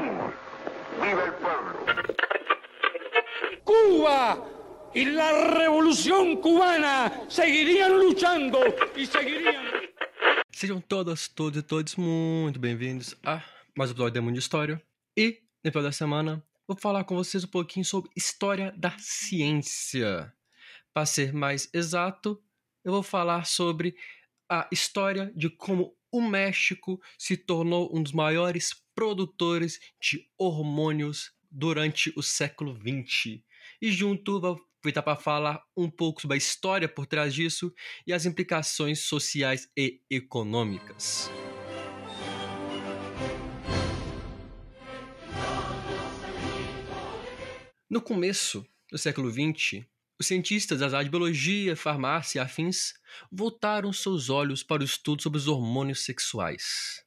decimos, ¡viva el pueblo! Cuba y la revolución cubana seguirían luchando y seguirían. Sejam todas, todos e todos muito bem-vindos a mais um episódio do Mundo de História. E, no episódio da semana, vou falar com vocês um pouquinho sobre história da ciência. Para ser mais exato, eu vou falar sobre a história de como o México se tornou um dos maiores produtores de hormônios durante o século XX. E junto vou aproveitar para falar um pouco sobre a história por trás disso e as implicações sociais e econômicas. No começo do século XX, os cientistas das áreas de biologia, farmácia e afins voltaram seus olhos para o estudo sobre os hormônios sexuais.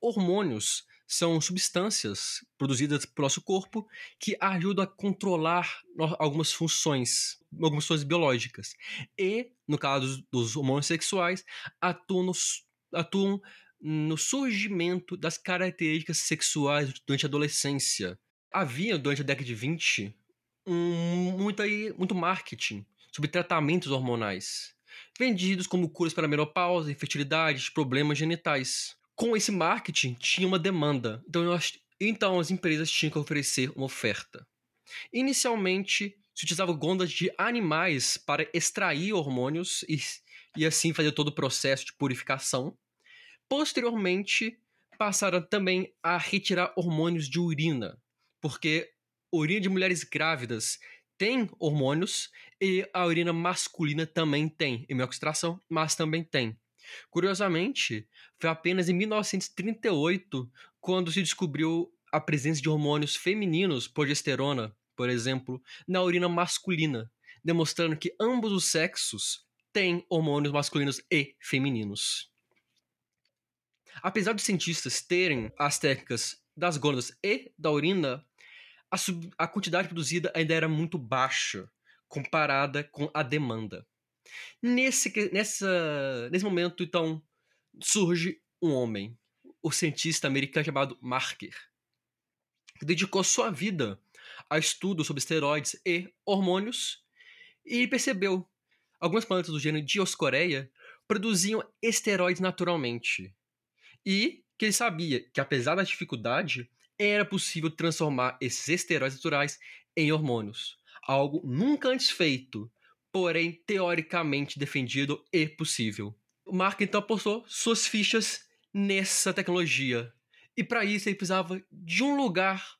Hormônios são substâncias produzidas pelo nosso corpo que ajudam a controlar algumas funções, algumas funções biológicas. E, no caso dos hormônios sexuais, atuam no, atuam no surgimento das características sexuais durante a adolescência. Havia, durante a década de 20, um, muito, aí, muito marketing sobre tratamentos hormonais, vendidos como curas para menopausa, infertilidade, problemas genitais. Com esse marketing, tinha uma demanda. Então, nós, então as empresas tinham que oferecer uma oferta. Inicialmente, se utilizava gondas de animais para extrair hormônios e, e assim fazer todo o processo de purificação. Posteriormente, passaram também a retirar hormônios de urina, porque urina de mulheres grávidas tem hormônios e a urina masculina também tem, em extração, mas também tem. Curiosamente, foi apenas em 1938 quando se descobriu a presença de hormônios femininos, progesterona, por exemplo, na urina masculina, demonstrando que ambos os sexos têm hormônios masculinos e femininos. Apesar dos cientistas terem as técnicas das gônadas e da urina a, sub, a quantidade produzida ainda era muito baixa comparada com a demanda. Nesse, nessa, nesse momento, então, surge um homem, o cientista americano chamado Marker, que dedicou sua vida a estudo sobre esteroides e hormônios e percebeu algumas plantas do gênero Dioscorea produziam esteroides naturalmente. E que ele sabia que, apesar da dificuldade, era possível transformar esses esteroides naturais em hormônios. Algo nunca antes feito, porém teoricamente defendido e possível. O Mark então apostou suas fichas nessa tecnologia. E para isso ele precisava de um lugar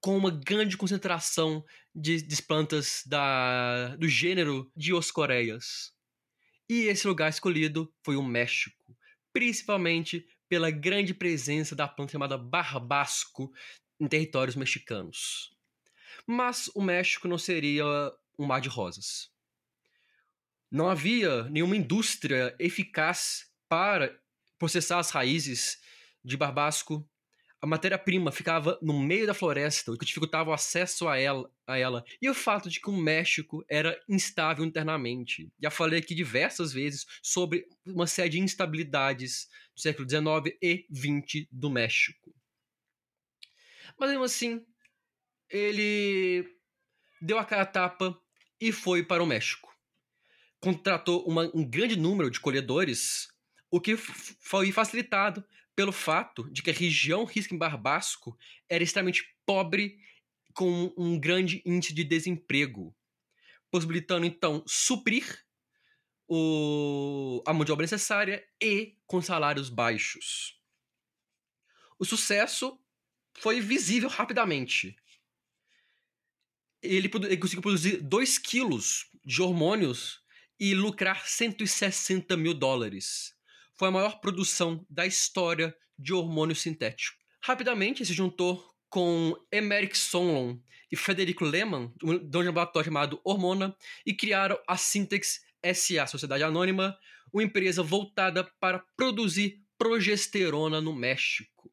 com uma grande concentração de, de plantas da, do gênero Dioscoreias. E esse lugar escolhido foi o México, principalmente pela grande presença da planta chamada barbasco em territórios mexicanos. Mas o México não seria um mar de rosas. Não havia nenhuma indústria eficaz para processar as raízes de barbasco a matéria-prima ficava no meio da floresta, o que dificultava o acesso a ela, a ela. E o fato de que o México era instável internamente. Já falei aqui diversas vezes sobre uma série de instabilidades do século XIX e XX do México. Mas mesmo assim, ele deu a cara a tapa e foi para o México. Contratou uma, um grande número de colhedores, o que foi facilitado pelo fato de que a região Risco-Barbasco era extremamente pobre com um grande índice de desemprego, possibilitando então suprir o, a mão de obra necessária e com salários baixos. O sucesso foi visível rapidamente. Ele, ele conseguiu produzir 2 quilos de hormônios e lucrar 160 mil dólares foi a maior produção da história de hormônio sintético. Rapidamente se juntou com Emerick Sonlon e Frederico Lehmann, de um laboratório chamado Hormona, e criaram a Syntex SA, Sociedade Anônima, uma empresa voltada para produzir progesterona no México.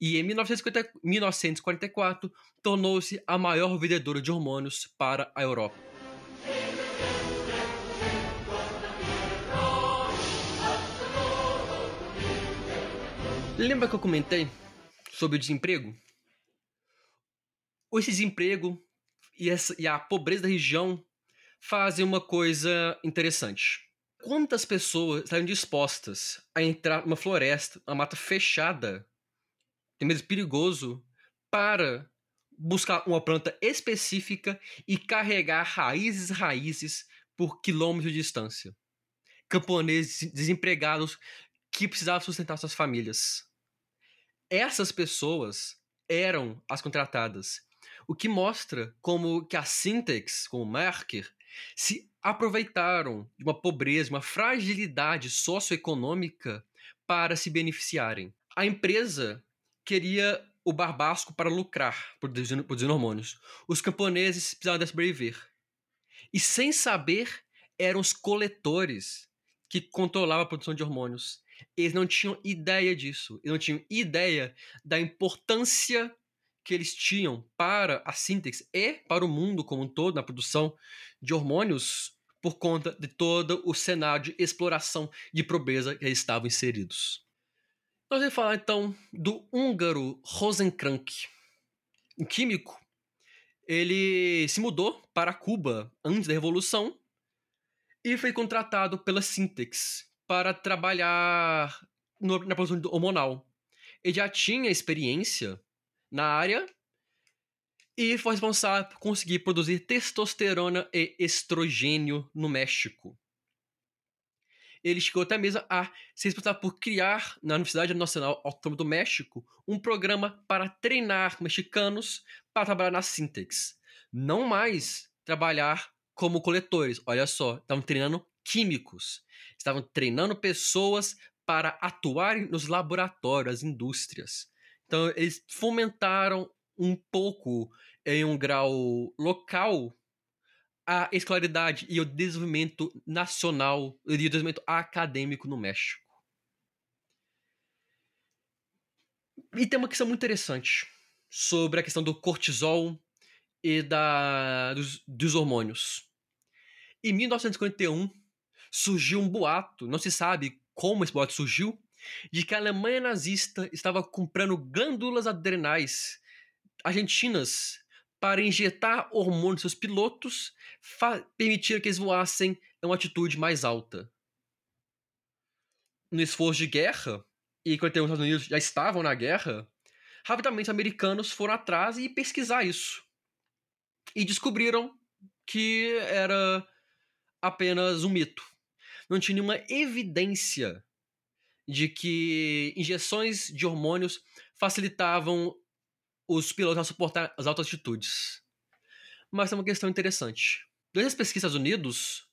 E em 1944 tornou-se a maior vendedora de hormônios para a Europa. Lembra que eu comentei sobre o desemprego? esse desemprego e, essa, e a pobreza da região fazem uma coisa interessante. Quantas pessoas estariam dispostas a entrar numa floresta, uma mata fechada, tem medo perigoso, para buscar uma planta específica e carregar raízes raízes por quilômetros de distância? Camponeses desempregados que precisavam sustentar suas famílias. Essas pessoas eram as contratadas, o que mostra como que a Syntax, como Merker, se aproveitaram de uma pobreza, uma fragilidade socioeconômica para se beneficiarem. A empresa queria o barbasco para lucrar, produzindo, produzindo hormônios. Os camponeses precisavam sobreviver. E sem saber, eram os coletores que controlavam a produção de hormônios. Eles não tinham ideia disso. Eles não tinham ideia da importância que eles tinham para a síntese e para o mundo como um todo na produção de hormônios por conta de todo o cenário de exploração de pobreza que eles estavam inseridos. Nós vamos falar então do húngaro Rosenkrank, um químico. Ele se mudou para Cuba antes da Revolução e foi contratado pela Syntex para trabalhar no, na produção hormonal. Ele já tinha experiência na área e foi responsável por conseguir produzir testosterona e estrogênio no México. Ele chegou até mesmo a se responsável por criar na Universidade Nacional Autônoma do México um programa para treinar mexicanos para trabalhar na Syntex. Não mais trabalhar como coletores. Olha só, estavam treinando químicos. Estavam treinando pessoas para atuarem nos laboratórios, as indústrias. Então, eles fomentaram um pouco, em um grau local, a escolaridade e o desenvolvimento nacional e o desenvolvimento acadêmico no México. E tem uma questão muito interessante sobre a questão do cortisol e da, dos, dos hormônios. Em 1951, surgiu um boato, não se sabe como esse boato surgiu, de que a Alemanha nazista estava comprando glândulas adrenais argentinas para injetar hormônios seus pilotos, permitir que eles voassem em uma altitude mais alta. No esforço de guerra, e quando os Estados Unidos já estavam na guerra, rapidamente os americanos foram atrás e pesquisar isso. E descobriram que era apenas um mito. Não tinha nenhuma evidência de que injeções de hormônios facilitavam os pilotos a suportar as altas altitudes. Mas é uma questão interessante. Durante as pesquisas Estados Unidos,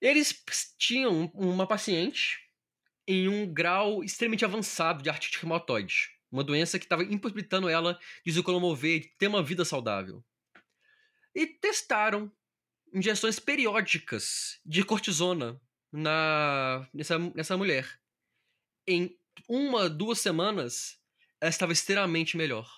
eles tinham uma paciente em um grau extremamente avançado de artrite reumatoide, uma doença que estava impossibilitando ela de se locomover, de ter uma vida saudável. E testaram injeções periódicas de cortisona na, nessa, nessa mulher. Em uma, duas semanas, ela estava extremamente melhor.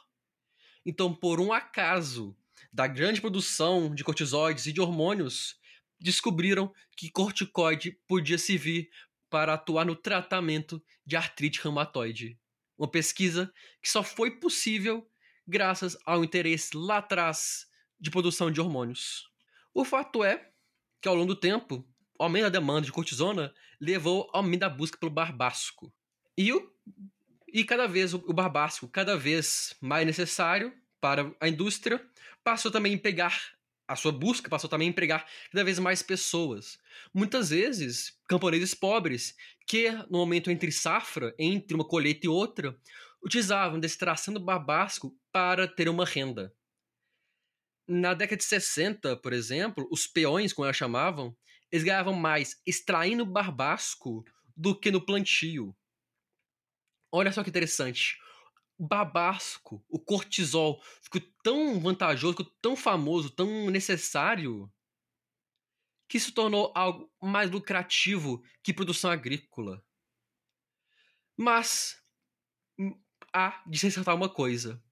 Então, por um acaso da grande produção de cortisóides e de hormônios, descobriram que corticoide podia servir para atuar no tratamento de artrite reumatoide. Uma pesquisa que só foi possível graças ao interesse lá atrás de produção de hormônios. O fato é que ao longo do tempo, o aumento da demanda de cortisona levou ao aumento da busca pelo barbasco. E, o, e cada vez o, barbasco, cada vez mais necessário para a indústria, passou também a pegar a sua busca passou também a empregar cada vez mais pessoas. Muitas vezes, camponeses pobres, que no momento entre safra, entre uma colheita e outra, utilizavam da extração do barbasco para ter uma renda. Na década de 60, por exemplo, os peões, como elas chamavam, eles ganhavam mais extraindo barbasco do que no plantio. Olha só que interessante. O barbasco, o cortisol, ficou tão vantajoso, ficou tão famoso, tão necessário, que se tornou algo mais lucrativo que produção agrícola. Mas hum, há de se ressaltar uma coisa.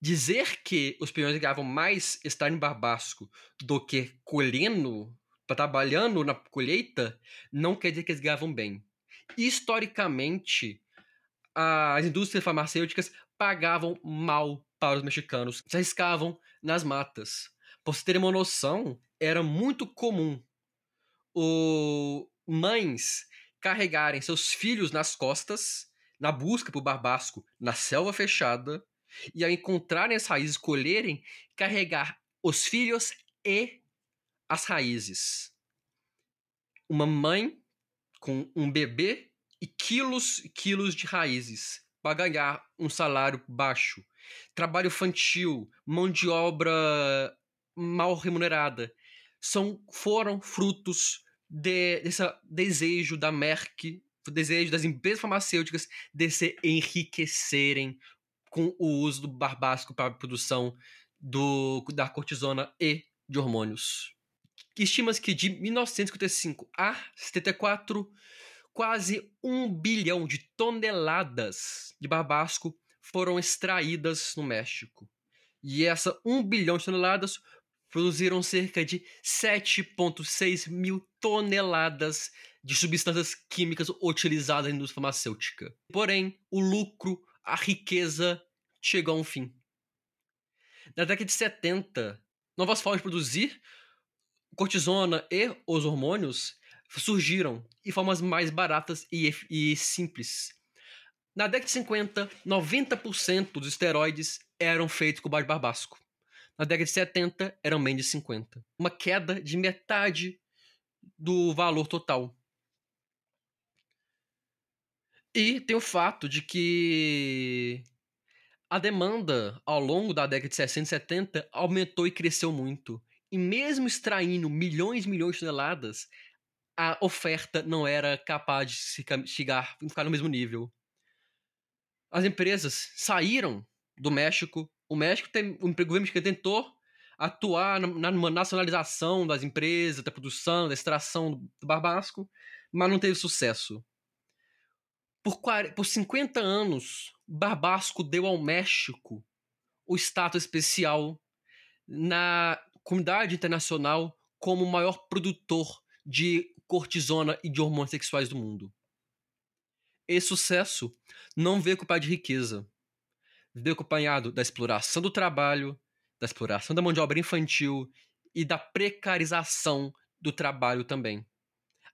Dizer que os peões ganhavam mais estar em barbasco do que colhendo trabalhando na colheita, não quer dizer que eles ganhavam bem. Historicamente, as indústrias farmacêuticas pagavam mal para os mexicanos se arriscavam nas matas. Para você ter uma noção, era muito comum o mães carregarem seus filhos nas costas na busca por barbasco na selva fechada e ao encontrarem as raízes, colherem, carregar os filhos e as raízes. Uma mãe com um bebê e quilos e quilos de raízes para ganhar um salário baixo. Trabalho infantil, mão de obra mal remunerada, são foram frutos de, desse desejo da Merck, desejo das empresas farmacêuticas de se enriquecerem com o uso do barbásico para a produção do, da cortisona e de hormônios. Estima-se que de 1955 a 74, quase um bilhão de toneladas de barbasco foram extraídas no México. E essa um bilhão de toneladas produziram cerca de 7,6 mil toneladas de substâncias químicas utilizadas na indústria farmacêutica. Porém, o lucro a riqueza chegou a um fim. Na década de 70, novas formas de produzir cortisona e os hormônios surgiram em formas mais baratas e, e simples. Na década de 50, 90% dos esteroides eram feitos com base barbasco. Na década de 70, eram menos de 50. Uma queda de metade do valor total. E tem o fato de que a demanda ao longo da década de 60 e 70 aumentou e cresceu muito. E mesmo extraindo milhões e milhões de toneladas, a oferta não era capaz de chegar, ficar no mesmo nível. As empresas saíram do México. O México tem, o governo mexicano tentou atuar na, na nacionalização das empresas, da produção, da extração do barbasco, mas não teve sucesso. Por, 40, por 50 anos, Barbasco deu ao México o status especial na comunidade internacional como o maior produtor de cortisona e de hormônios sexuais do mundo. Esse sucesso não veio acompanhado de riqueza. Veio acompanhado da exploração do trabalho, da exploração da mão de obra infantil e da precarização do trabalho também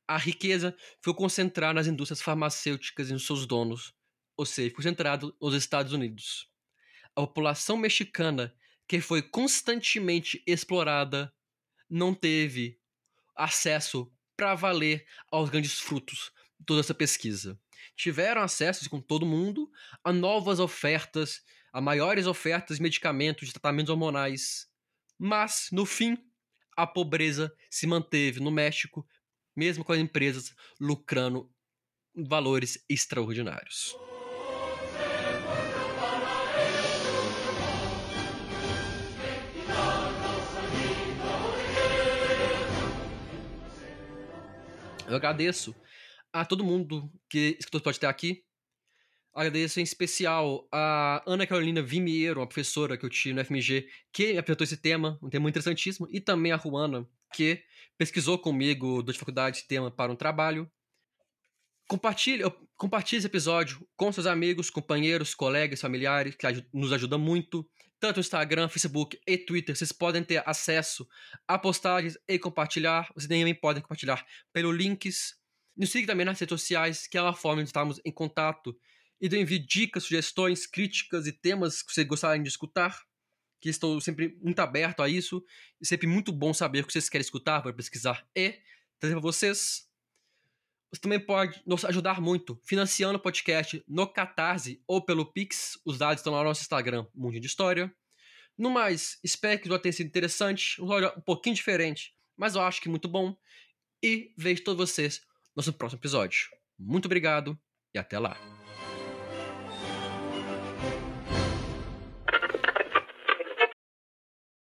a riqueza foi concentrada nas indústrias farmacêuticas e nos seus donos, ou seja, concentrado nos Estados Unidos. A população mexicana, que foi constantemente explorada, não teve acesso para valer aos grandes frutos de toda essa pesquisa. Tiveram acesso, com todo mundo, a novas ofertas, a maiores ofertas de medicamentos, de tratamentos hormonais. Mas, no fim, a pobreza se manteve no México mesmo com as empresas lucrando valores extraordinários. Eu agradeço a todo mundo que escutou pode estar aqui. Agradeço em especial a Ana Carolina Vimiero, uma professora que eu tive no FMG, que apresentou esse tema, um tema interessantíssimo, e também a Juana, que pesquisou comigo durante a faculdade esse tema para um trabalho. Compartilhe, compartilhe esse episódio com seus amigos, companheiros, colegas, familiares, que nos ajuda muito. Tanto no Instagram, Facebook e Twitter, vocês podem ter acesso a postagens e compartilhar. Vocês também podem compartilhar pelo links. Nos siga também nas redes sociais, que é uma forma de estarmos em contato. E de enviar dicas, sugestões, críticas e temas que vocês gostariam de escutar que estou sempre muito aberto a isso. E sempre muito bom saber o que vocês querem escutar para pesquisar e trazer para vocês. Você também pode nos ajudar muito financiando o podcast no Catarse ou pelo Pix. Os dados estão lá no nosso Instagram, Mundo de História. No mais, espero que o tenha sido interessante, um um pouquinho diferente, mas eu acho que muito bom. E vejo todos vocês no nosso próximo episódio. Muito obrigado e até lá.